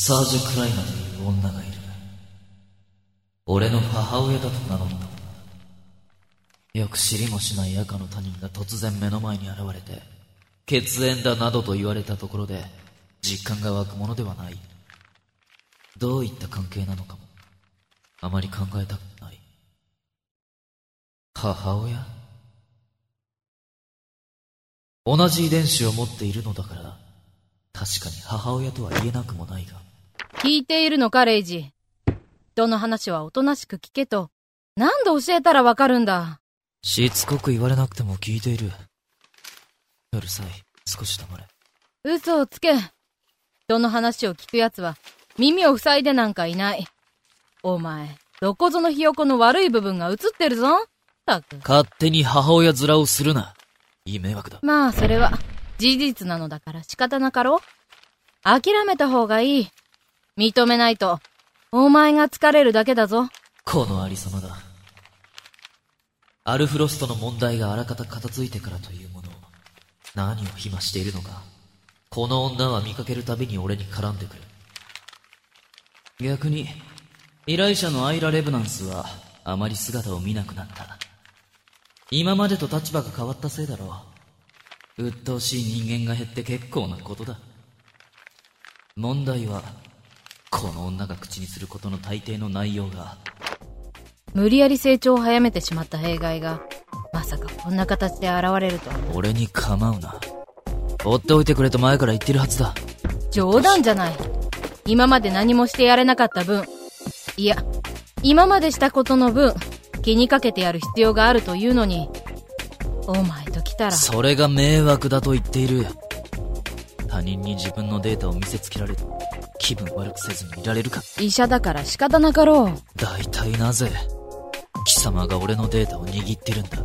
サージュ・クライナという女がいる。俺の母親だと名乗った。よく知りもしない赤の他人が突然目の前に現れて、血縁だなどと言われたところで、実感が湧くものではない。どういった関係なのかも、あまり考えたくない。母親？同じ遺伝子を持っているのだから、確かに母親とは言えなくもないが。聞いているのか、レイジ。人の話はおとなしく聞けと。何度教えたらわかるんだ。しつこく言われなくても聞いている。うるさい。少し黙れ。嘘をつけ。人の話を聞く奴は耳を塞いでなんかいない。お前、どこぞのひよこの悪い部分が映ってるぞ。たく。勝手に母親面をするな。いい迷惑だ。まあ、それは事実なのだから仕方なかろう。諦めた方がいい。認めないと、お前が疲れるだけだぞ。このありさまだ。アルフロストの問題があらかた片付いてからというものを、何を暇しているのか。この女は見かけるたびに俺に絡んでくる。逆に、依頼者のアイラ・レブナンスは、あまり姿を見なくなった。今までと立場が変わったせいだろう。鬱陶しい人間が減って結構なことだ。問題は、この女が口にすることの大抵の内容が、無理やり成長を早めてしまった弊害が、まさかこんな形で現れるとは。俺に構うな。放っておいてくれと前から言ってるはずだ。冗談じゃない。今まで何もしてやれなかった分、いや、今までしたことの分、気にかけてやる必要があるというのに、お前と来たら。それが迷惑だと言っている。他人に自分のデータを見せつけられて、気分悪くせずにいられるか？医者だから仕方なかろう。大体なぜ、貴様が俺のデータを握ってるんだ？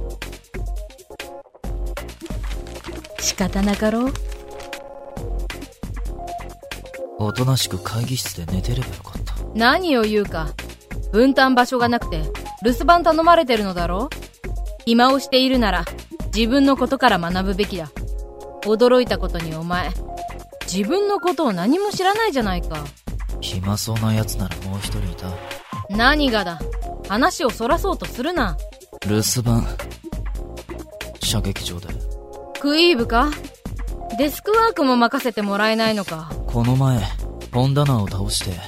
仕方なかろう。おとなしく会議室で寝てればよかった。何を言うか。分担場所がなくて、留守番頼まれてるのだろ暇をしているなら、自分のことから学ぶべきだ。驚いたことにお前、自分のことを何も知らないじゃないか。暇そうな奴ならもう一人いた。何がだ？話をそらそうとするな。留守番。射撃場で。クイーブか？デスクワークも任せてもらえないのか？この前、本棚を倒して、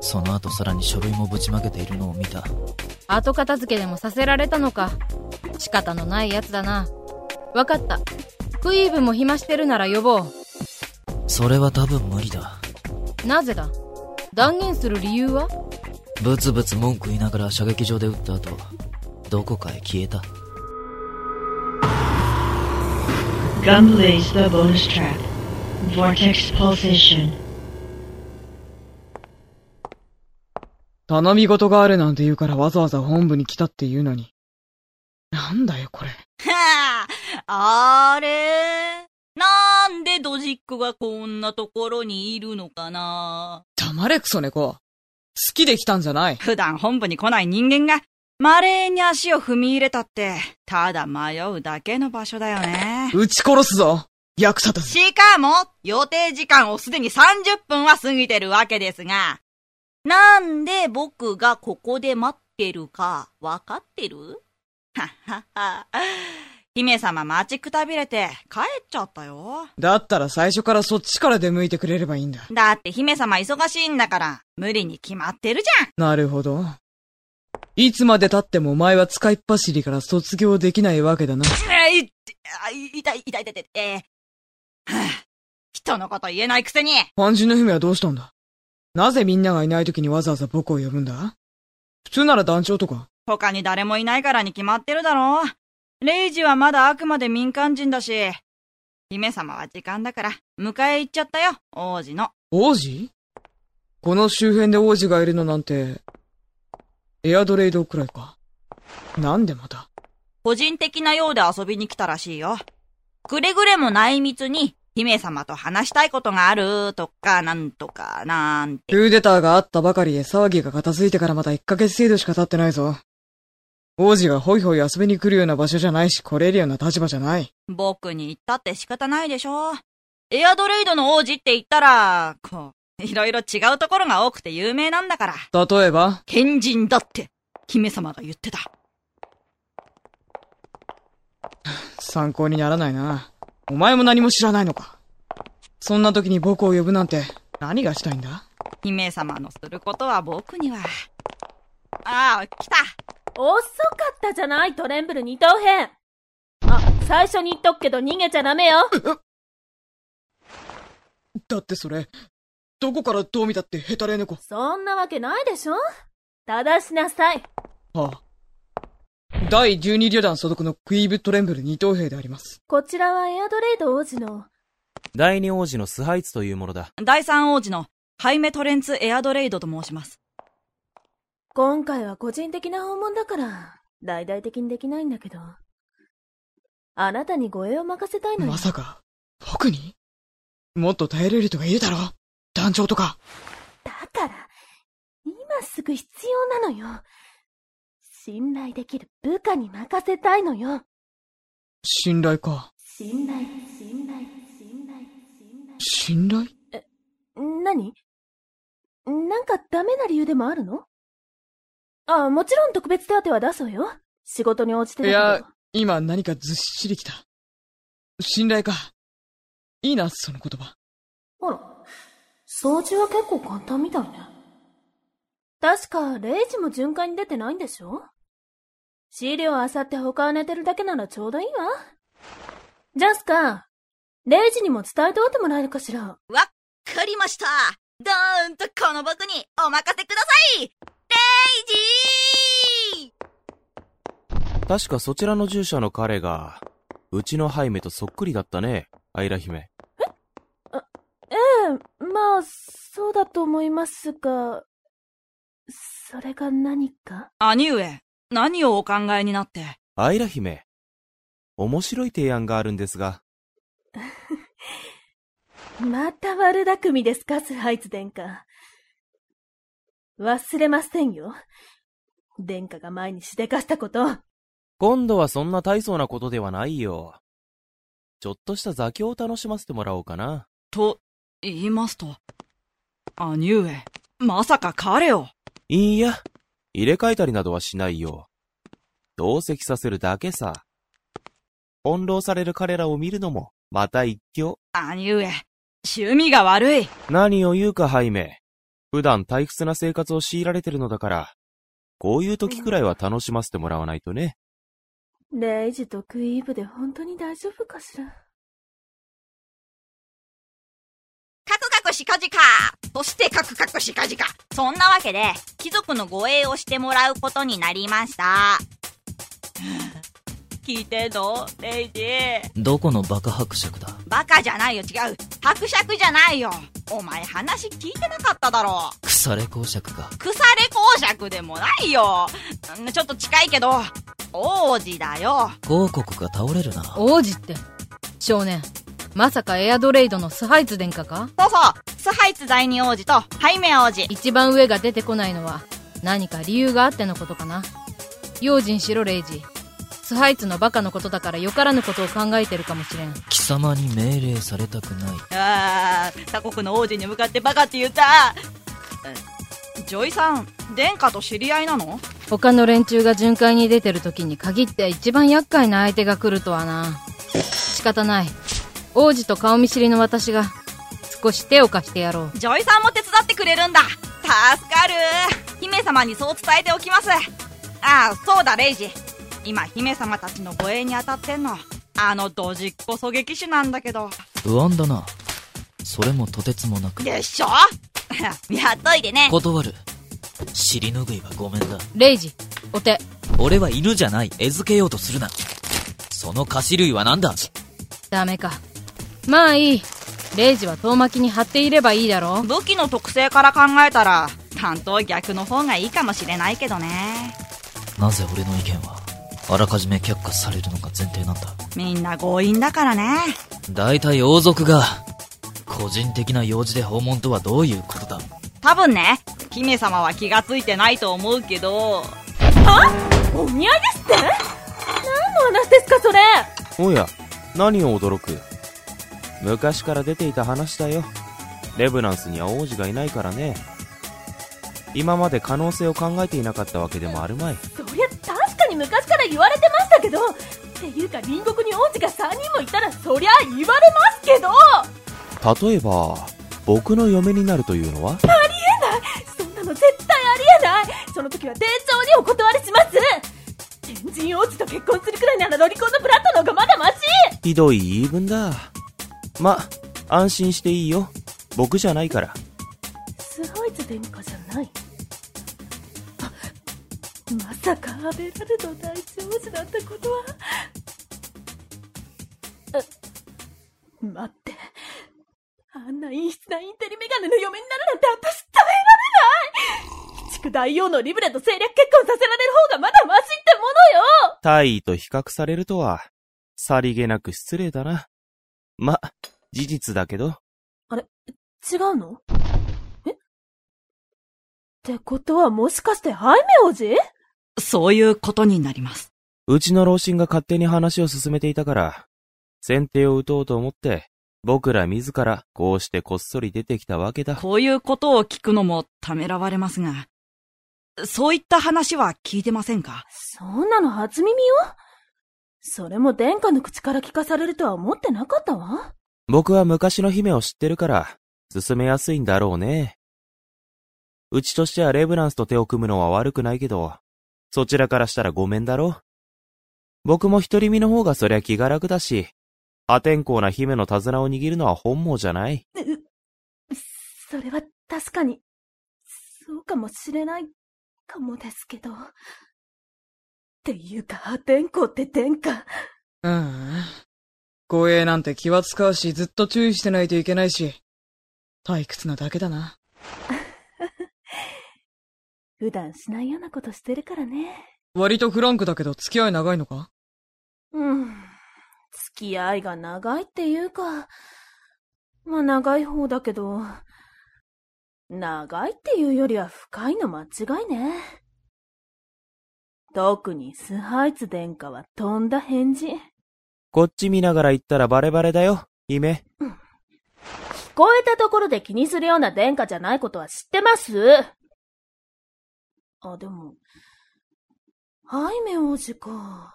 その後さらに書類もぶちまけているのを見た。後片付けでもさせられたのか？仕方のないやつだな。わかった。クイーブも暇してるなら呼ぼう。それは多分無理だ。なぜだ？断言する理由は？ブツブツ文句言いながら射撃場で撃った後、どこかへ消えた。Gumblaze the bonus track. Vortex pulsation. 頼み事があるなんて言うからわざわざ本部に来たって言うのに。なんだよこれ。はあ、あれなんでドジックがこんなところにいるのかな？黙れクソ猫。好きで来たんじゃない。普段本部に来ない人間が、稀に足を踏み入れたって、ただ迷うだけの場所だよね。撃ち殺すぞ役立たず。しかも、予定時間をすでに30分は過ぎてるわけですが、なんで僕がここで待ってるか、わかってる？はっはっは。姫様待ちくたびれて帰っちゃったよ。だったら最初からそっちから出向いてくれればいいんだ。だって姫様忙しいんだから、無理に決まってるじなるほど。いつまで経ってもお前は使いっ走りから卒業できないわけだな。ゃん。えい、あい痛い、痛い、痛い、痛い、えー、はぁ、人のこと言えないくせに肝心の姫はどうしたんだなぜみんながいない時にわざわざ僕を呼ぶんだ普通なら団長とか。他に誰もいないからに決まってるだろレイジはまだあくまで民間人だし、姫様は時間だから、迎え行っちゃったよ、王子の。王子？この周辺で王子がいるのなんて、エアドレイドくらいか。なんでまた？個人的なようで遊びに来たらしいよ。くれぐれも内密に、姫様と話したいことがあるとか、なんとか、なんて。クーデターがあったばかりで騒ぎが片付いてからまだ1ヶ月程度しか経ってないぞ。王子がホイホイ遊びに来るような場所じゃないし来れるような立場じゃない。僕に言ったって仕方ないでしょ。エアドレイドの王子って言ったら、こう、いろいろ違うところが多くて有名なんだから。例えば？変人だって、姫様が言ってた。参考にならないな。お前も何も知らないのか。そんな時に僕を呼ぶなんて何がしたいんだ？姫様のすることは僕には。ああ、来た。遅かったじゃない、トレンブル二等兵あ、最初に言っとくけど逃げちゃダメよだってそれ、どこからどう見たってヘタレ猫。そんなわけないでしょ？正しなさい。はあ。第12旅団所属のクイーブ・トレンブル二等兵であります。こちらはエアドレイド王子の、第二王子のスハイツというものだ。第三王子のハイメトレンツ・エアドレイドと申します。今回は個人的な訪問だから、大々的にできないんだけど。あなたに護衛を任せたいのよ。まさか、僕に？もっと耐えれる人がいるだろ団長とか。だから、今すぐ必要なのよ。信頼できる部下に任せたいのよ。信頼か。信頼、信頼、信頼、信信頼？頼。何？なんかダメな理由でもあるの？ああ、もちろん特別手当は出そうよ。仕事に応じてだけど。いや、今何かずっしりきた。信頼か。いいな、その言葉。あら、掃除は結構簡単みたいね。確か、レイジも巡回に出てないんでしょ？資料あさって他は寝てるだけならちょうどいいわ。ジャスカ、レイジにも伝えておいてもらえるかしら？わっかりました。どーんとこの僕にお任せください確かそちらの従者の彼が、うちのハイメとそっくりだったね、アイラ姫。ええ、まあ、そうだと思いますが、それが何か？兄上、何をお考えになって？アイラ姫。面白い提案があるんですが、また悪巧みですか、スハイツ殿下。忘れませんよ。殿下が前にしでかしたこと。今度はそんな大層なことではないよ。ちょっとした座興を楽しませてもらおうかな。と、言いますと。兄上、まさか彼を。いいや、入れ替えたりなどはしないよ。同席させるだけさ。翻弄される彼らを見るのも、また一興。兄上、趣味が悪い。何を言うか、ハイメ。普段退屈な生活を強いられてるのだから、こういう時くらいは楽しませてもらわないとね。レイジとクイーブで本当に大丈夫かしら？カクカクしかじかそしてカクカクしかじかそんなわけで、貴族の護衛をしてもらうことになりました。聞いてんの？レイジどこのバカ伯爵だ？バカじゃないよ、違う。伯爵じゃないよ。お前話聞いてなかっただろ。腐れ公爵か。腐れ公爵でもないよ。んちょっと近いけど、王子だよ。王国が倒れるな。王子って。少年。まさかエアドレイドのスハイツ殿下か？そうそう、スハイツ第二王子とハイメ王子。一番上が出てこないのは何か理由があってのことかな。用心しろ、レイジ。スハイツのバカのことだからよからぬことを考えてるかもしれん。貴様に命令されたくない。あー、他国の王子に向かってバカって言った。えジョイさん、殿下と知り合いなの？他の連中が巡回に出てる時に限って一番厄介な相手が来るとはな。仕方ない。王子と顔見知りの私が少し手を貸してやろう。ジョイさんも手伝ってくれるんだ。助かる。姫様にそう伝えておきます。ああ、そうだ、レイジ。今、姫様たちの護衛に当たってんの。あのドジっ子狙撃手なんだけど。不安だな。それもとてつもなく。でしょ？やっといてね。断る。尻拭いはごめんだ。レイジ、お手。俺は犬じゃない。餌付けようとするな。その菓子類は何だ？ダメか。まあいい。レイジは遠巻きに貼っていればいいだろう。武器の特性から考えたら、担当逆の方がいいかもしれないけどね。なぜ俺の意見は、あらかじめ却下されるのが前提なんだ。みんな強引だからね。大体王族が、個人的な用事で訪問とはどういうことだ？多分ね、姫様は気がついてないと思うけど、お見合いですって？何の話ですか、それ？おや、何を驚く？昔から出ていた話だよ。レブナンスには王子がいないからね。今まで可能性を考えていなかったわけでもあるまい。かに昔から言われてましたけどっていうか隣国に王子が3人もいたらそりゃ言われますけど。例えば、僕の嫁になるというのは？そんなの絶対ありえない。その時は丁重にお断りします。天神王子と結婚するくらいならロリコンのブラッドの方がまだマシ。ひどい言い分だ。ま、安心していいよ。僕じゃないから。スハイツ殿下じゃない。あまさかアベラルド大長子だったことはあ待って。あんな陰湿なインテリメガネの嫁になるなんて私耐えられない。鬼畜大王のリブレと政略結婚させられる方がまだマシってものよ。大尉と比較されるとは、さりげなく失礼だな。ま、事実だけど。違うの？え？ってことはもしかしてハイメ王子そういうことになります。うちの老臣が勝手に話を進めていたから、先手を打とうと思って、僕ら自らこうしてこっそり出てきたわけだ。こういうことを聞くのもためらわれますが、そういった話は聞いてませんか？そんなの初耳よそれも殿下の口から聞かされるとは思ってなかったわ。僕は昔の姫を知ってるから、進めやすいんだろうね。うちとしてはレブランスと手を組むのは悪くないけど、そちらからしたらごめんだろ？僕も独り身の方がそりゃ気が楽だし、破天荒な姫の手綱を握るのは本望じゃない。それは確かに、そうかもしれないかもですけど。っていうか、破天荒って殿下。うん。護衛なんて気は使うし、ずっと注意してないといけないし、退屈なだけだな。普段しないようなことしてるからね。割とフランクだけど付き合い長いのか？うん。付き合いが長いっていうか、まあ長い方だけど、長いっていうよりは深いの間違いね。特にスハイツ殿下は飛んだ返事。こっち見ながら言ったらバレバレだよ、姫。聞こえたところで気にするような殿下じゃないことは知ってます？あ、でも、ハイメ王子か。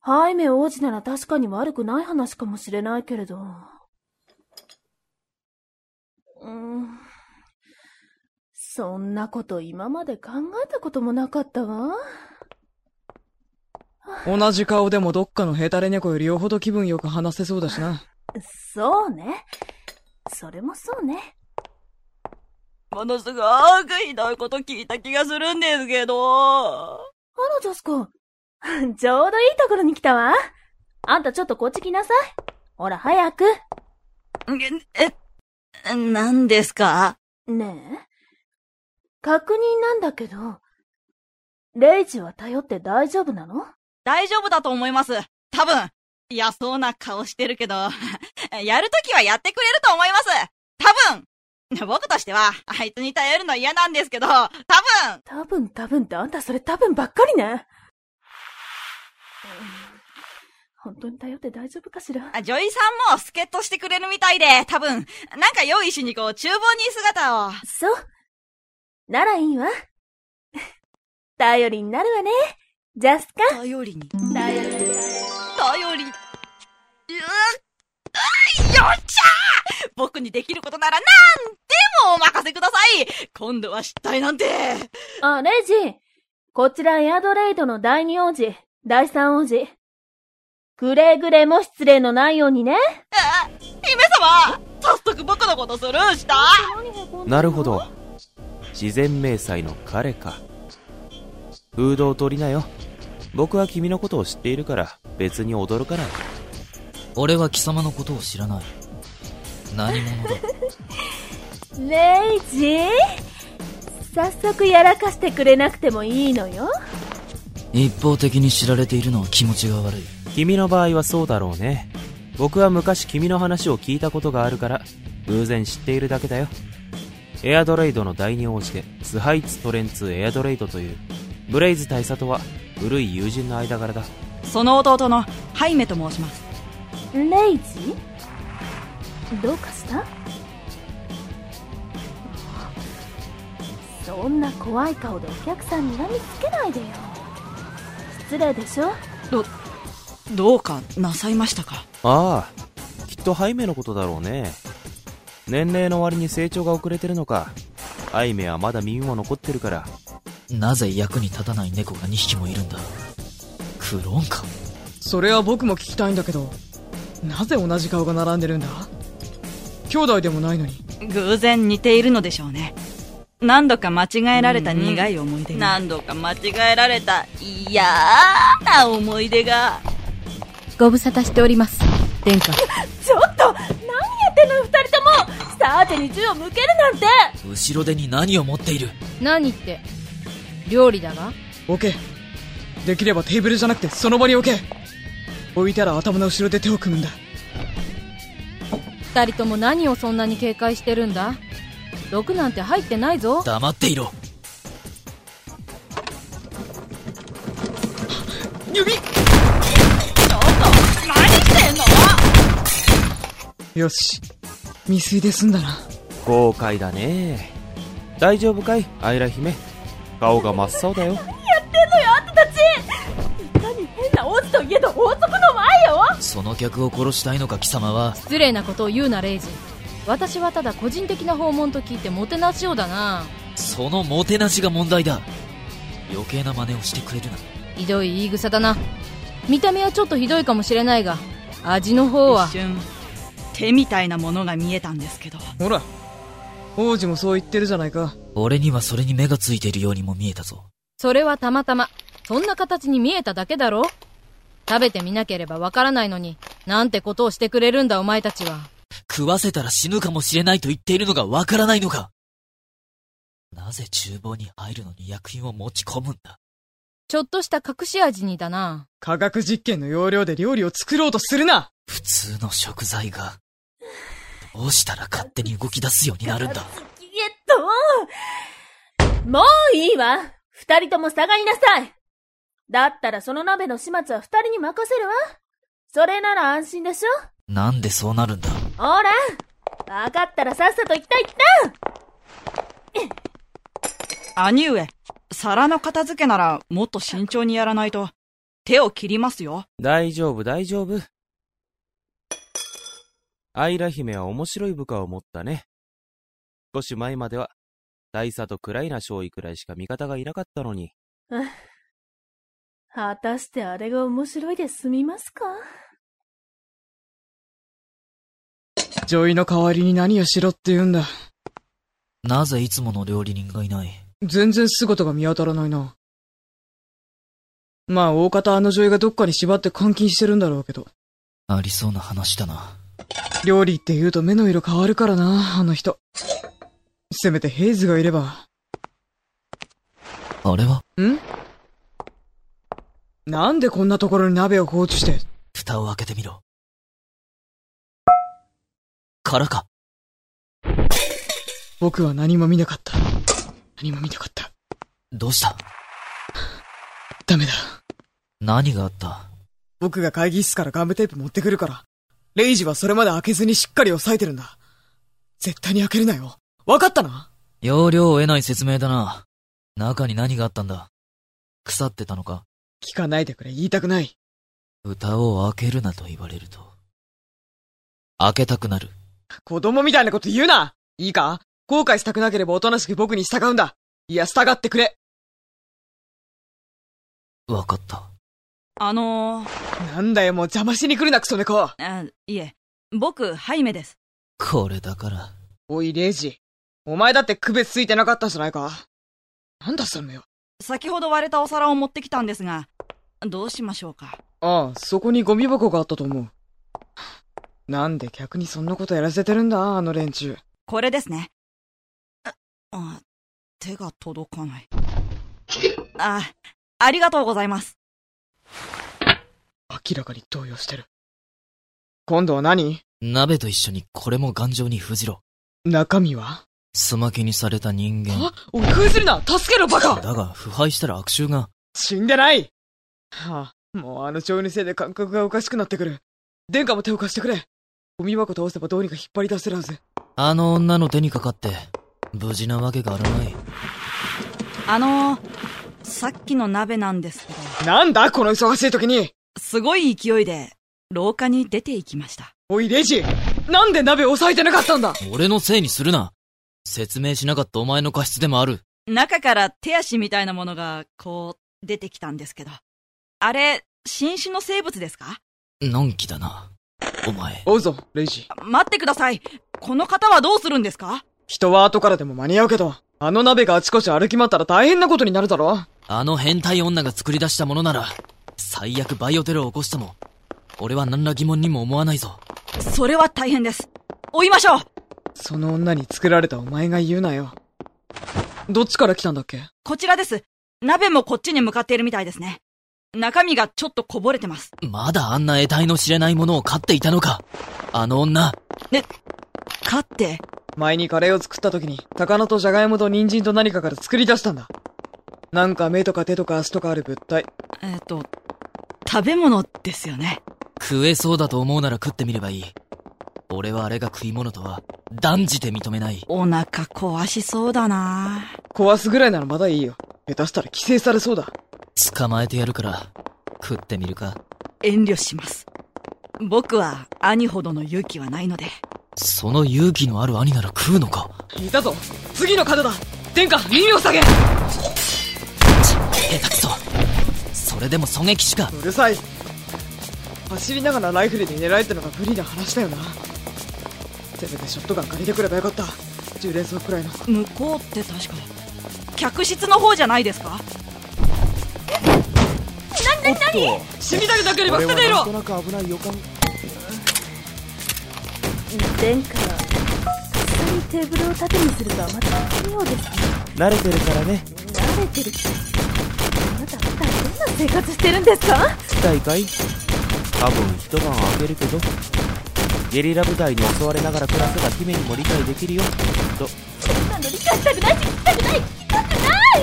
ハイメ王子なら確かに悪くない話かもしれないけれど。うーん。そんなこと今まで考えたこともなかったわ。同じ顔でもどっかのヘタレ猫よりよほど気分よく話せそうだしな。そうね。それもそうね。ものすごくひどいこと聞いた気がするんですけど。あら、ジャスコ。ちょうどいいところに来たわ。あんたちょっとこっち来なさい。ほら、早く。え、え、何ですか？ねえ。確認なんだけど、レイジは頼って大丈夫なの？大丈夫だと思います。多分。嫌そうな顔してるけど、やるときはやってくれると思います。多分。僕としては、あいつに頼るの嫌なんですけど、多分。多分多分ってあんたそれ多分ばっかりね。うん本当に頼って大丈夫かしら？あジョイさんも助っ人してくれるみたいで、多分、なんか用意しにこう、厨房に姿を。そう。ならいいわ。頼りになるわね。ジャスカ。頼りに。頼りに。頼り。うっ、よっちゃー僕にできることならなんでもお任せください今度は失態なんて。あ、レイジ。こちらエアドレイドの第二王子、第三王子。くれぐれも失礼のないようにね。あ姫様早速僕のことスルーした？なるほど。自然明細の彼か。フードを取りなよ。僕は君のことを知っているから、別に驚かない。俺は貴様のことを知らない。何者だ？レイジ？早速やらかしてくれなくてもいいのよ。一方的に知られているのは気持ちが悪い。君の場合はそうだろうね。僕は昔君の話を聞いたことがあるから、偶然知っているだけだよ。エアドレイドの第二王子で、スハイツトレンツエアドレイドという、ブレイズ大佐とは古い友人の間柄だ。その弟のハイメと申します。レイジ？どうかした？そんな怖い顔でお客さんにらみつけないでよ。失礼でしょ？どうかなさいましたか？ああ、きっとハイメのことだろうね。年齢の割に成長が遅れてるのか。ハイメはまだ耳も残ってるから。なぜ役に立たない猫が2匹もいるんだ？クローンか。それは僕も聞きたいんだけど、なぜ同じ顔が並んでるんだ？兄弟でもないのに。偶然似ているのでしょうね。何度か間違えられた苦い思い出が。何度か間違えられた嫌な思い出が。ご無沙汰しております。殿下。ちょっと何やってんのよ二人ともさてに銃を向けるなんて後ろ手に何を持っている？何って、料理だが？置け。できればテーブルじゃなくてその場に置け。置いたら頭の後ろで手を組むんだ。二人とも何をそんなに警戒してるんだ？毒なんて入ってないぞ。黙っていろ指ちょっと、何してんの？よし。未遂で済んだな。後悔だね。大丈夫かい？アイラ姫。顔が真っ青だよ。やってんのよあんたたちいかに変な王子といえど王族その客を殺したいのか貴様は失礼なことを言うな、レイジ。私はただ個人的な訪問と聞いてもてなしようだな。そのもてなしが問題だ余計な真似をしてくれるなひどい言い草だな。見た目はちょっとひどいかもしれないが、味の方は一、瞬、手みたいなものが見えたんですけど。ほら。王子もそう言ってるじゃないか。俺にはそれに目がついているようにも見えたぞそれはたまたま、そんな形に見えただけだろ食べてみなければわからないのに、なんてことをしてくれるんだお前たちは。食わせたら死ぬかもしれないと言っているのがわからないのか。なぜ厨房に入るのに薬品を持ち込むんだ？ちょっとした隠し味にだな。科学実験の要領で料理を作ろうとするな。普通の食材がどうしたら勝手に動き出すようになるんだ？えっと、もういいわ。二人とも下がりなさいだったらその鍋の始末は二人に任せるわ。それなら安心でしょ？なんでそうなるんだ？ほらわかったらさっさと行った行った兄上、皿の片付けならもっと慎重にやらないと、手を切りますよ。大丈夫、大丈夫。アイラ姫は面白い部下を持ったね。少し前までは、大佐とクライな少尉くらいしか味方がいなかったのに。果たしてあれが面白いで済みますか？女医の代わりに何をしろって言うんだ？なぜいつもの料理人がいない？全然姿が見当たらないな。まあ、大方あの女医がどっかに縛って監禁してるんだろうけど。ありそうな話だな料理って言うと目の色変わるからな、あの人。せめてヘイズがいれば。あれは？ん？なんでこんなところに鍋を放置して。蓋を開けてみろ空か僕は何も見なかった。何も見なかった。どうした？ダメだ。何があった？僕が会議室からガムテープ持ってくるから。レイジはそれまで開けずにしっかり押さえてるんだ。絶対に開けるなよ。わかったな？要領を得ない説明だな。中に何があったんだ？腐ってたのか？聞かないでくれ、言いたくない。蓋を開けるなと言われると。開けたくなる。子供みたいなこと言うないいか？後悔したくなければおとなしく僕に従うんだ。いや、従ってくれ。わかった。あのー、なんだよ、もう邪魔しに来るな、クソ猫。あいえ、僕、ハイメです。これだから。おい、レイジ。お前だって区別ついてなかったじゃないか。なんだそのよ。先ほど割れたお皿を持ってきたんですが、どうしましょうか？ああ、そこにゴミ箱があったと思う。なんで客にそんなことやらせてるんだ、あの連中。これですね。あ、あ手が届かない。あ、ありがとうございます。明らかに動揺してる。今度は何？鍋と一緒にこれも頑丈に封じろ。中身は？すまきにされた人間。あおい、封じるな助けろ、バカだが、腐敗したら悪臭が。死んでないはあ、もうあの女優のせいで感覚がおかしくなってくる。殿下も手を貸してくれ。ゴミ箱倒せばどうにか引っ張り出せるはず。あの女の手にかかって、無事なわけがあるまい。あのー、さっきの鍋なんですけど、なんだ？この忙しい時にすごい勢いで、廊下に出て行きました。おい、レイジなんで鍋押さえてなかったんだ？俺のせいにするな。説明しなかったお前の過失でもある。中から手足みたいなものが、こう、出てきたんですけど。あれ、新種の生物ですか？のんきだな。お前。追うぞ、レイジ。待ってください。この方はどうするんですか？人は後からでも間に合うけど、あの鍋があちこち歩き回ったら大変なことになるだろあの変態女が作り出したものなら、最悪バイオテロを起こしても、俺は何ら疑問にも思わないぞ。それは大変です。追いましょうその女に作られたお前が言うなよ。どっちから来たんだっけ？こちらです。鍋もこっちに向かっているみたいですね。中身がちょっとこぼれてます。まだあんな得体の知れないものを飼っていたのか？あの女。かって、前にカレーを作った時に、高菜とジャガイモと人参と何かから作り出したんだ。なんか目とか手とか足とかある物体。えっ、と、食べ物ですよね。食えそうだと思うなら食ってみればいい。俺はあれが食い物とは、断じて認めない。お腹壊しそうだな壊すぐらいならまだいいよ。下手したら規制されそうだ。捕まえてやるから、食ってみるか。遠慮します。僕は兄ほどの勇気はないので。その勇気のある兄なら食うのか。いたぞ次の角だ殿下、耳を下げち、下手くそ。それでも狙撃手か。うるさい。走りながらライフルで狙えってのが無理な話だよな。せめてショットガン借りてくればよかった。10連装くらいの。向こうって確か、客室の方じゃないですか？おっと死にたくなければ捨てていろはなんとなく危ない予感。殿下は、テーブルを縦にするとはまた奇妙ですね。慣れてるからね。慣れてるって。あなた普段どんな生活してるんですか？聞きたいかい？多分一晩空けるけど。ゲリラ部隊に襲われながら暮らせば姫にも理解できるよ。きっと。そんなの理解したくないし聞きたくない聞きたくない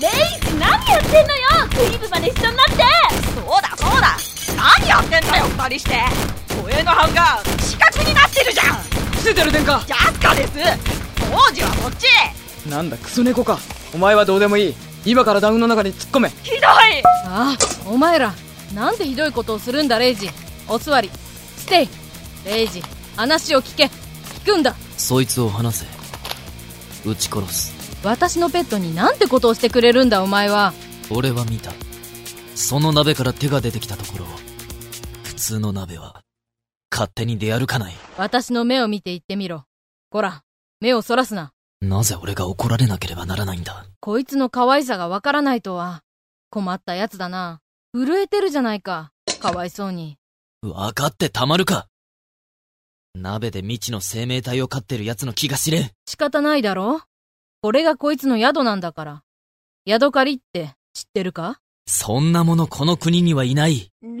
レイジ何やってんのよクリームまで一緒になってそうだそうだ何やってんだよ二人して護衛の班が四角になってるじゃん伏せてる殿下ジャスカです王子はこっちなんだクソ猫か。お前はどうでもいい。今からダウンの中に突っ込め。ひどいああ、お前ら、なんてひどいことをするんだ、レイジ。お座り。ステイ。レイジ、話を聞け。聞くんだ。そいつを離せ。撃ち殺す。私のペットになんてことをしてくれるんだ、お前は。俺は見た。その鍋から手が出てきたところ、普通の鍋は、勝手に出歩かない。私の目を見て言ってみろ。こら、目をそらすな。なぜ俺が怒られなければならないんだ。こいつの可愛さがわからないとは。困ったやつだな。震えてるじゃないか。かわいそうに。わかってたまるか鍋で未知の生命体を飼ってる奴の気が知れん。仕方ないだろこれがこいつの宿なんだから。宿借りって知ってるか？そんなものこの国にはいない。レイジ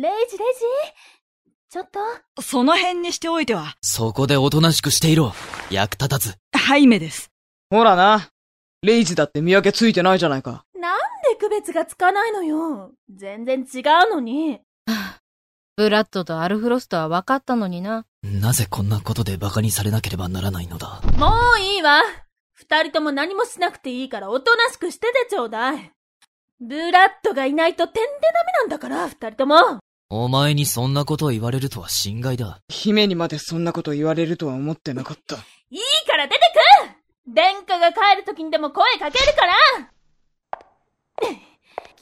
レイジ？ちょっとその辺にしておいてはそこでおとなしくしていろ。役立たず。ハイメですほらな。レイジだって見分けついてないじゃないか。で区別がつかないのよ全然違うのに ブラッドとアルフロストは分かったのにな。なぜこんなことで馬鹿にされなければならないのだ？もういいわ二人とも何もしなくていいからおとなしくしててちょうだいブラッドがいないとてんでダメなんだから二人ともお前にそんなことを言われるとは心外だ。姫にまでそんなこと言われるとは思ってなかった。いいから出てく殿下が帰る時にでも声かけるから今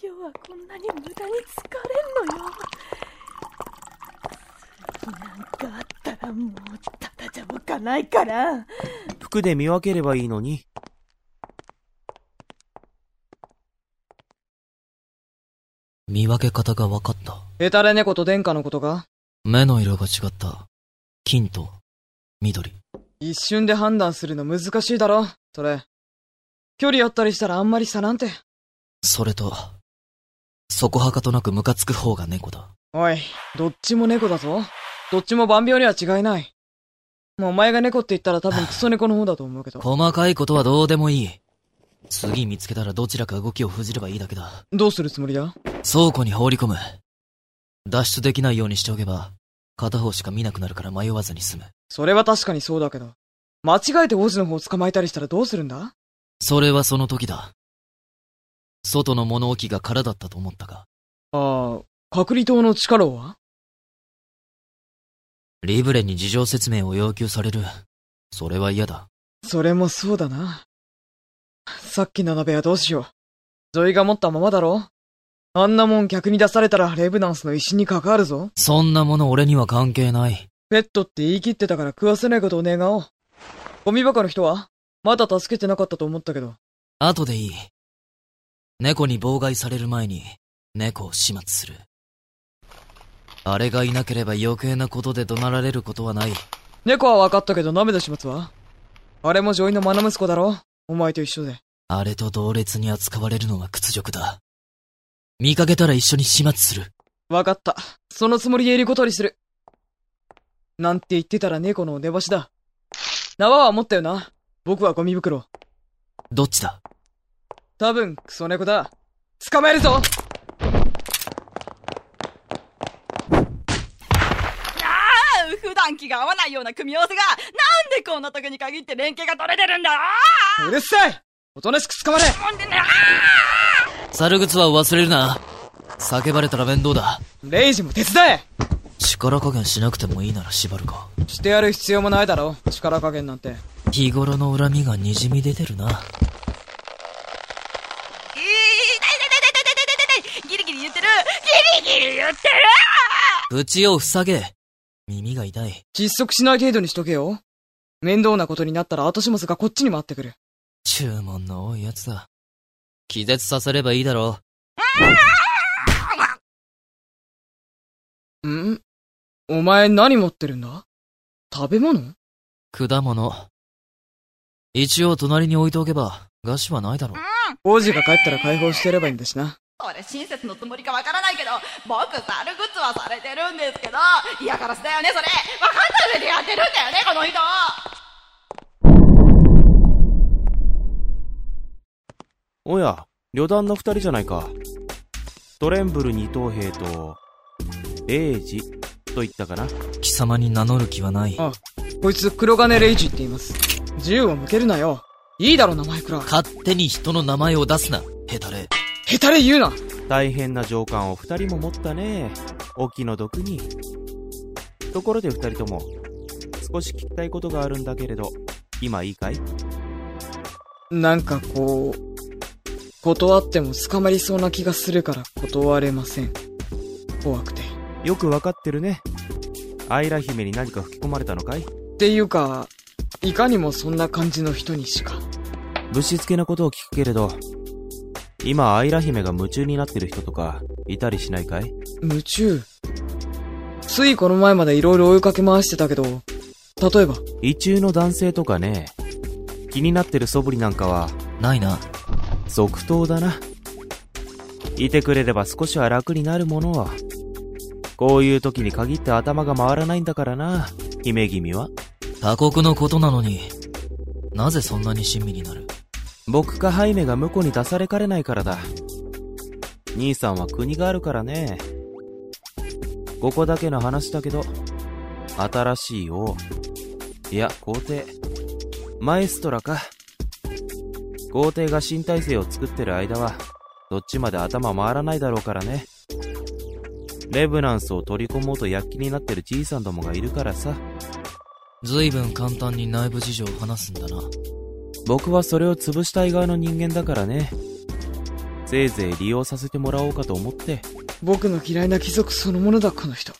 日はこんなに無駄に疲れんのよなんかあったらもうただじゃおかないから服で見分ければいいのに。見分け方が分かった。ヘタレ猫と殿下のことか目の色が違った。金と緑。一瞬で判断するの難しいだろそれ。距離あったりしたらあんまり差なんて。それと、そこはかとなくムカつく方が猫だ。おい、どっちも猫だぞ。どっちも万病には違いない。もうお前が猫って言ったら多分クソ猫の方だと思うけど。細かいことはどうでもいい。次見つけたらどちらか動きを封じればいいだけだ。どうするつもりだ？倉庫に放り込む。脱出できないようにしておけば、片方しか見なくなるから迷わずに済む。それは確かにそうだけど、間違えて王子の方を捕まえたりしたらどうするんだ？それはその時だ。外の物置が空だったと思ったが、ああ、隔離島の力は？リブレに事情説明を要求される。それは嫌だ。それもそうだな。さっきの鍋はどうしよう。ゾイが持ったままだろ？あんなもん客に出されたらレブナンスの威信に関わるぞ。そんなもの俺には関係ない。ペットって言い切ってたから食わせないことを願おう。ゴミ箱の人は？まだ助けてなかったと思ったけど。後でいい。猫に妨害される前に、猫を始末する。あれがいなければ余計なことで怒鳴られることはない。猫は分かったけど鍋の始末は？あれもジョイの愛息子だろ？お前と一緒で。あれと同列に扱われるのは屈辱だ。見かけたら一緒に始末する。分かった。そのつもりでいることにする。なんて言ってたら猫の出しだ。縄は持ったよな。僕はゴミ袋。どっちだ？多分、クソ猫だ。捕まえるぞああ普段気が合わないような組み合わせが、なんでこんな時に限って連携が取れてるんだうるさいおとなしく捕まれ猿靴は忘れるな。叫ばれたら面倒だ。レイジも手伝え力加減しなくてもいいなら縛るか。してやる必要もないだろ力加減なんて。日頃の恨みが滲み出てるな。ー痛い痛い痛い痛い痛い痛い痛いギリギリ言ってるギリギリ言ってる口を塞げ。耳が痛い。窒息しない程度にしとけよ。面倒なことになったら後始末がこっちに回ってくる。注文の多いやつだ。気絶させればいいだろん？お前何持ってるんだ？食べ物？う。果物。一応隣に置いておけば、餓死はないだろう。王子が帰ったら解放してやればいいんだしな。俺親切のつもりかわからないけど、僕猿グッズはされてるんですけど、嫌がらせだよね、それ。わかった上でやってるんだよね、この人。おや、旅団の二人じゃないか。トレンブル二等兵と、レイジと言ったかな。貴様に名乗る気はない。あ、こいつ黒金レイジって言います。銃を向けるなよ。いいだろ名前くらい。勝手に人の名前を出すな、ヘタレ。下手れ言うな大変な上官を二人も持ったね。お気の毒に。ところで二人とも、少し聞きたいことがあるんだけれど、今いいかい？なんかこう、断っても捕まりそうな気がするから断れません。怖くて。よくわかってるね。アイラ姫に何か吹き込まれたのかい？っていうか、いかにもそんな感じの人にしか。ぶしつけなことを聞くけれど、今アイラ姫が夢中になってる人とか、いたりしないかい？夢中？ついこの前まで色々追いかけ回してたけど、例えば、異中の男性とかね、気になってる素振りなんかは、ないな。即答だな。いてくれれば少しは楽になるものは。こういう時に限って頭が回らないんだからな、姫君は。他国のことなのに、なぜそんなに親身になる？僕かハイメが婿に出されかねないからだ。兄さんは国があるからね。ここだけの話だけど、新しい王。いや、皇帝。マエストラか。皇帝が新体制を作ってる間は、どっちまで頭回らないだろうからね。レブナンスを取り込もうと躍起になってるじいさんどもがいるからさ。随分簡単に内部事情を話すんだな。僕はそれを潰したい側の人間だからね。せいぜい利用させてもらおうかと思って。僕の嫌いな貴族そのものだ、この人。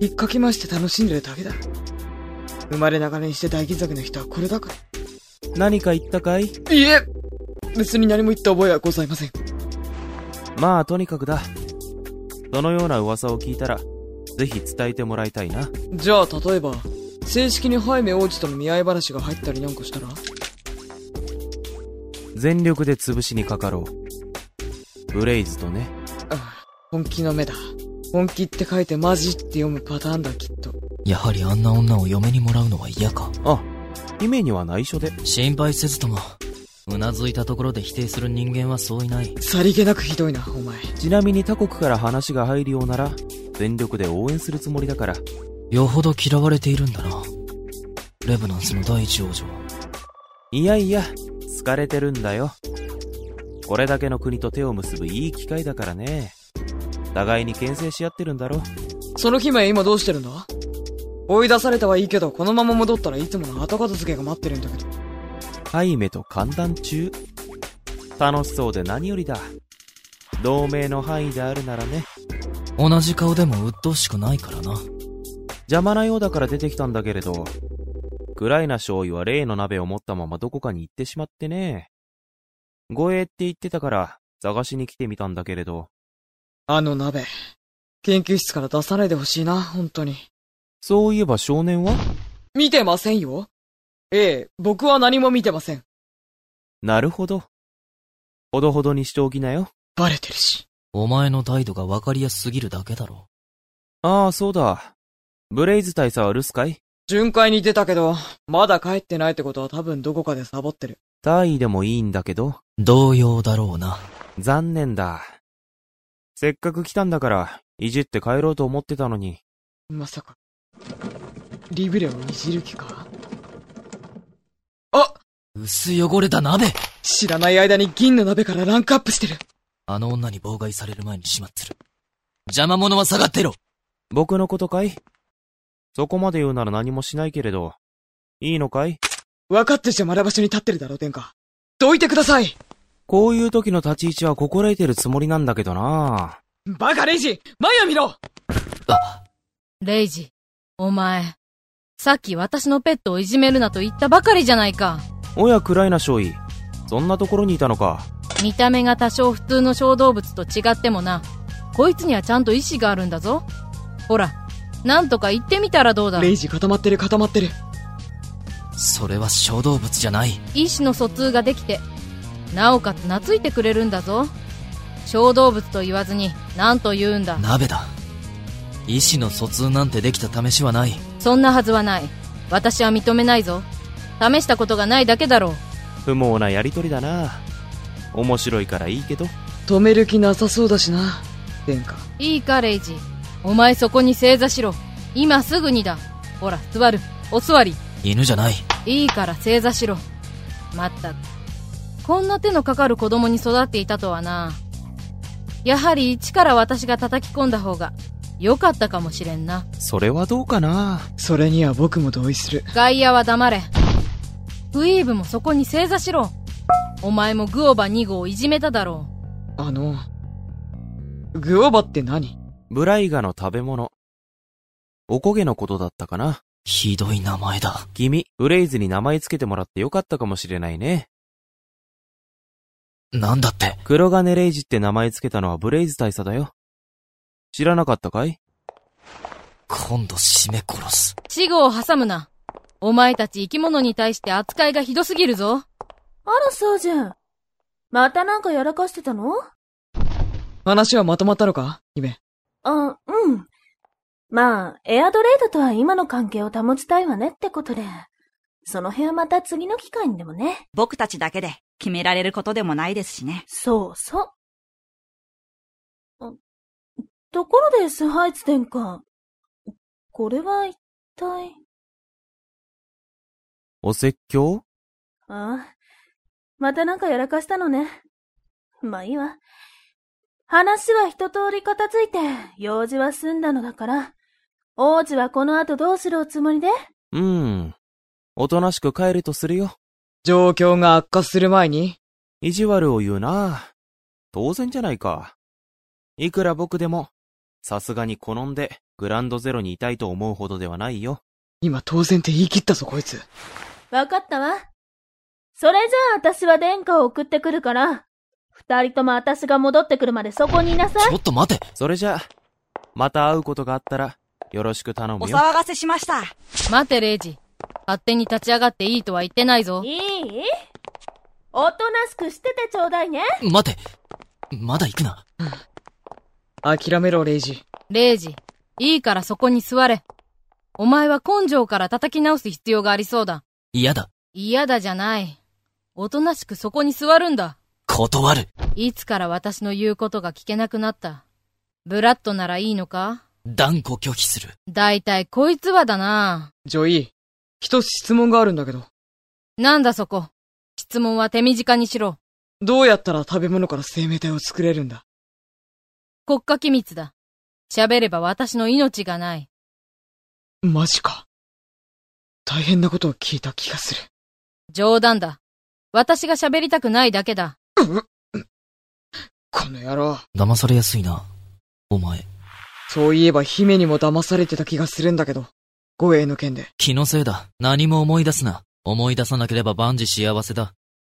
引っかき回して楽しんでるだけだ。生まれながらにして大貴族の人はこれだから。何か言ったかい？いえ別に何も言った覚えはございません。まあ、とにかくだ。そのような噂を聞いたら、ぜひ伝えてもらいたいな。じゃあ、例えば、正式にハイメ王子との見合い話が入ったりなんかしたら？全力で潰しにかかろう。ブレイズとね。ああ本気の目だ。本気って書いてマジって読むパターンだ、きっと。やはりあんな女を嫁にもらうのは嫌か。あ、姫には内緒で。心配せずとも、うなずいたところで否定する人間はそういない。さりげなくひどいな、お前。ちなみに他国から話が入るようなら、全力で応援するつもりだから。よほど嫌われているんだな。レブナンスの第一王女は。いやいや、好かれてるんだよ。これだけの国と手を結ぶいい機会だからね。互いに牽制し合ってるんだろ。その姫今どうしてるんだ？追い出されたはいいけど、このまま戻ったらいつもの後片付けが待ってるんだけど。ハイメと歓談中楽しそうで何よりだ。同盟の範囲であるならね。同じ顔でも鬱陶しくないからな。邪魔なようだから出てきたんだけれど、クライナ少尉は例の鍋を持ったままどこかに行ってしまってね。護衛って言ってたから探しに来てみたんだけれど、あの鍋。研究室から出さないでほしいな、本当に。そういえば少年は？見てませんよ。ええ、僕は何も見てません。なるほど。ほどほどにしておきなよ。バレてるし。お前の態度が分かりやすすぎるだけだろ。ああ、そうだ。ブレイズ大佐は留守かい？巡回に出たけど、まだ帰ってないってことは多分どこかでサボってる。大尉でもいいんだけど、同様だろうな。残念だ。せっかく来たんだから、いじって帰ろうと思ってたのに。まさか、リブレをいじる気か？あ薄汚れた鍋知らない間に銀の鍋からランクアップしてる。あの女に妨害される前に始末する。邪魔者は下がってろ僕のことかい？そこまで言うなら何もしないけれど、いいのかい？分かって邪魔な場所に立ってるだろう、殿下。どいてくださいこういう時の立ち位置は心得てるつもりなんだけどなバカレイジ前を見ろあ、レイジ、お前、さっき私のペットをいじめるなと言ったばかりじゃないか。おや、クライナ少尉。そんなところにいたのか。見た目が多少普通の小動物と違ってもな、こいつにはちゃんと意志があるんだぞ。ほら、なんとか言ってみたらどうだ。レイジ固まってる固まってる。それは小動物じゃない。意思の疎通ができて、なおかつ懐いてくれるんだぞ。小動物と言わずに、何と言うんだ。鍋だ。意志の疎通なんてできた試しはない。そんなはずはない。私は認めないぞ。試したことがないだけだろう。不毛なやりとりだな面白いからいいけど。止める気なさそうだしな、殿下。いいか、レイジ。お前そこに正座しろ。今すぐにだ。ほら、座る。お座り。犬じゃない。いいから正座しろ。まったく。こんな手のかかる子供に育っていたとはな。やはり一から私が叩き込んだ方が良かったかもしれんな。それはどうかなそれには僕も同意する。外野は黙れ。ウィーブもそこに正座しろ。お前もグオバ2号をいじめただろあの、グオバって何？ブライガの食べ物。おこげのことだったかなひどい名前だ。君、ブレイズに名前つけてもらってよかったかもしれないね。なんだって。黒金レイジって名前つけたのはブレイズ大佐だよ。知らなかったかい？今度締め殺す。う。死後を挟むな。お前たち生き物に対して扱いがひどすぎるぞ。あら、そうじゃん。またなんかやらかしてたの？話はまとまったのか？姫。あ、うん。まあ、エアドレードとは今の関係を保ちたいわねってことで。その辺はまた次の機会にでもね。僕たちだけで決められることでもないですしね。そうそう。あところで、スハイツ殿下。これは一体？お説教？ああ。またなんかやらかしたのね。まあいいわ。話は一通り片付いて、用事は済んだのだから、王子はこの後どうするおつもりで？うん。おとなしく帰るとするよ。状況が悪化する前に？意地悪を言うな当然じゃないか。いくら僕でも、さすがに好んでグランドゼロにいたいと思うほどではないよ。今当然って言い切ったぞ、こいつ。わかったわ。それじゃあ私は殿下を送ってくるから、二人とも私が戻ってくるまでそこにいなさい。ちょっと待て。それじゃあ、また会うことがあったら、よろしく頼おむよ。騒がせしました。待て、レイジ。勝手に立ち上がっていいとは言ってないぞ。いい？おとなしくしててちょうだいね。待て。まだ行くな。諦めろ、レイジ。レイジ、いいからそこに座れ。お前は根性から叩き直す必要がありそうだ。嫌だ。嫌だじゃない。おとなしくそこに座るんだ。断る。いつから私の言うことが聞けなくなった？ブラッドならいいのか？断固拒否する。だいたいこいつはだな。ジョイー、一つ質問があるんだけど、なんだそこ？質問は手短にしろ。どうやったら食べ物から生命体を作れるんだ？国家機密だ。喋れば私の命がない。マジか。大変なことを聞いた気がする。冗談だ。私が喋りたくないだけだ。この野郎。騙されやすいな。お前。そういえば姫にも騙されてた気がするんだけど、護衛の件で。気のせいだ。何も思い出すな。思い出さなければ万事幸せだ。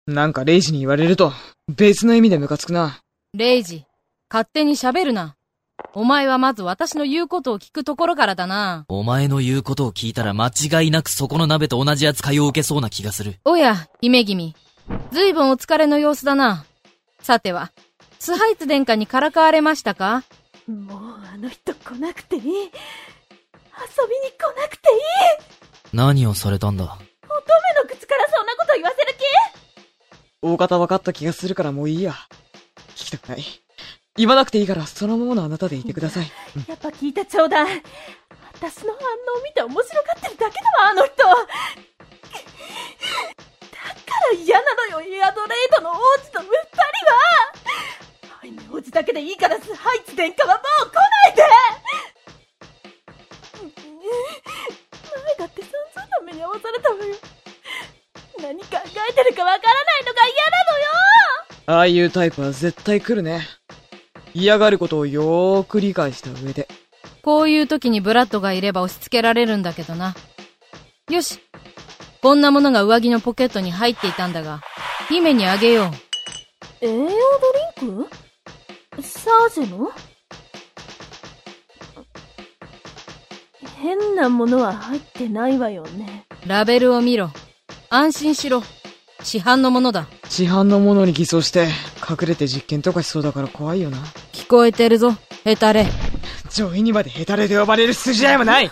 なんかレイジに言われると、別の意味でムカつくな。レイジ、勝手に喋るな。お前はまず私の言うことを聞くところからだな。お前の言うことを聞いたら間違いなくそこの鍋と同じ扱いを受けそうな気がする。おや、姫君。ずいぶんお疲れの様子だな。さては、スハイツ殿下にからかわれましたか？もうあの人来なくていい。遊びに来なくていい。何をされたんだ？乙女の口からそんなこと言わせる大方分かった気がするからもういいや。聞きたくない。言わなくていいから、そのままのあなたでいてください。気やっぱ聞いてちょうだい。私の反応を見て面白がってるだけだわ、あの人。嫌なのよ、エアドレイドの王子と二人は。ハイメ王子だけでいいからスハイツ殿下はもう来ないで前だって散々な目に遭わされたわよ。何考えてるかわからないのが嫌なのよああいうタイプは絶対来るね。嫌がることをよーく理解した上で。こういう時にブラッドがいれば押し付けられるんだけどな。よし。こんなものが上着のポケットに入っていたんだが、姫にあげよう。栄養ドリンク？サージェの？変なものは入ってないわよね。ラベルを見ろ。安心しろ。市販のものだ。市販のものに偽装して、隠れて実験とかしそうだから怖いよな。聞こえてるぞ、ヘタレ。上位にまでヘタレで呼ばれる筋合いもない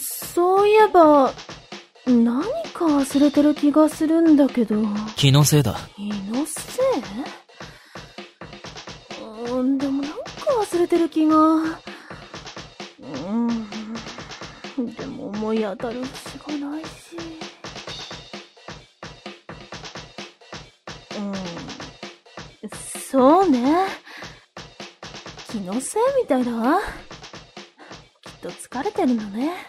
そういえば、何か忘れてる気がするんだけど。気のせいだ。気のせい？うん、でもなんか忘れてる気が。うん。でも思い当たる節がないし。うん。そうね。気のせいみたいだわ。きっと疲れてるのね。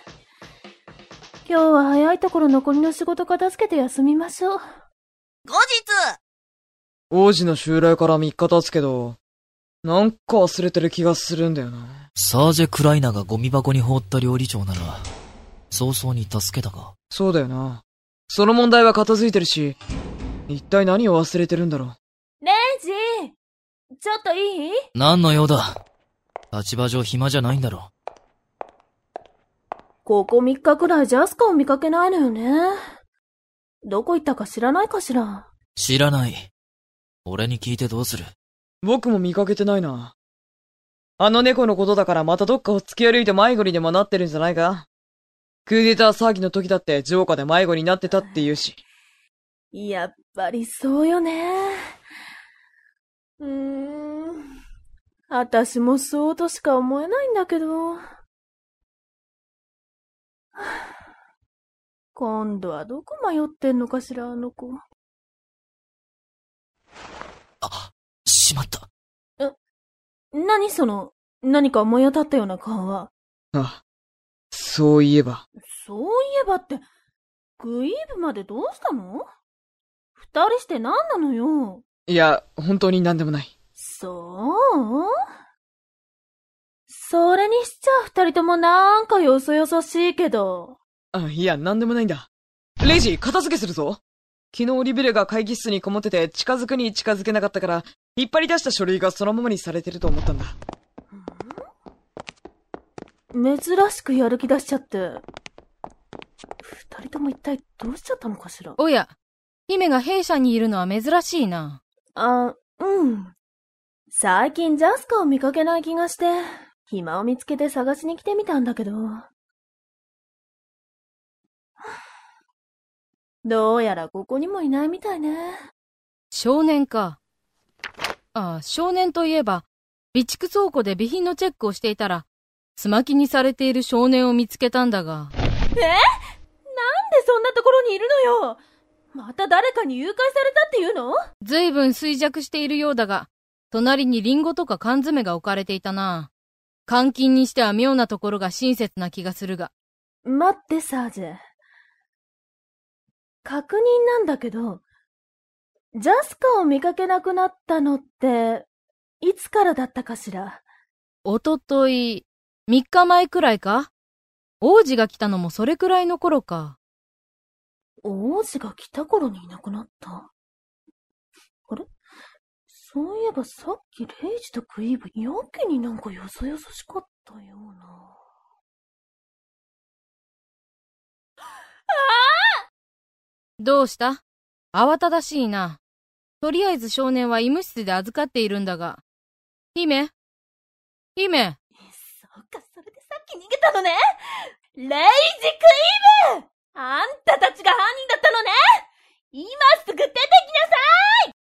今日は早いところ残りの仕事片付けて休みましょう。後日王子の襲来から3日経つけど、なんか忘れてる気がするんだよな。サージェ・クライナがゴミ箱に放った料理長なら、早々に助けたか。そうだよな。その問題は片付いてるし、一体何を忘れてるんだろう。レイジちょっといい？何の用だ立場上暇じゃないんだろ。ここ3日くらいジャスカを見かけないのよね。どこ行ったか知らないかしら？知らない。俺に聞いてどうする？僕も見かけてないな。あの猫のことだからまたどっかを突き歩いて迷子にでもなってるんじゃないか？クーデター騒ぎの時だってジョーカーで迷子になってたって言うし。やっぱりそうよね。うーん。私もそうとしか思えないんだけど。はあ今度はどこ迷ってんのかしら、あの子。あ、しまった。何その、何か思い当たったような顔は。あ、そういえば。そういえばって、グイーブまでどうしたの？二人して何なのよ？いや、本当に何でもない。そう？それにしちゃ二人ともなんかよそよそしいけど。あ、いや、何でもないんだ。レイジ、片付けするぞ昨日リベルが会議室にこもってて近づくに近づけなかったから、引っ張り出した書類がそのままにされてると思ったんだ。珍しくやる気出しちゃって。二人とも一体どうしちゃったのかしら？おや、姫が弊社にいるのは珍しいな。あ、うん。最近ジャスカを見かけない気がして、暇を見つけて探しに来てみたんだけど。どうやらここにもいないみたいね。少年か。ああ、少年といえば、備蓄倉庫で備品のチェックをしていたら、つまきにされている少年を見つけたんだが。え？なんでそんなところにいるのよ？また誰かに誘拐されたっていうの？ずいぶん衰弱しているようだが、隣にリンゴとか缶詰が置かれていたな。監禁にしては妙なところが親切な気がするが。待って、サージェ。確認なんだけど、ジャスカを見かけなくなったのって、いつからだったかしら？おととい、3日前くらいか？王子が来たのもそれくらいの頃か。王子が来た頃にいなくなった？そういえばさっきレイジとクイーブやけになんかよそよそしかったような。ああどうした？慌ただしいな。とりあえず少年は医務室で預かっているんだが。姫？姫！そうか、それでさっき逃げたのね。レイジ・クイーブ！あんたたちが犯人だったのね。今すぐ出てきなさい！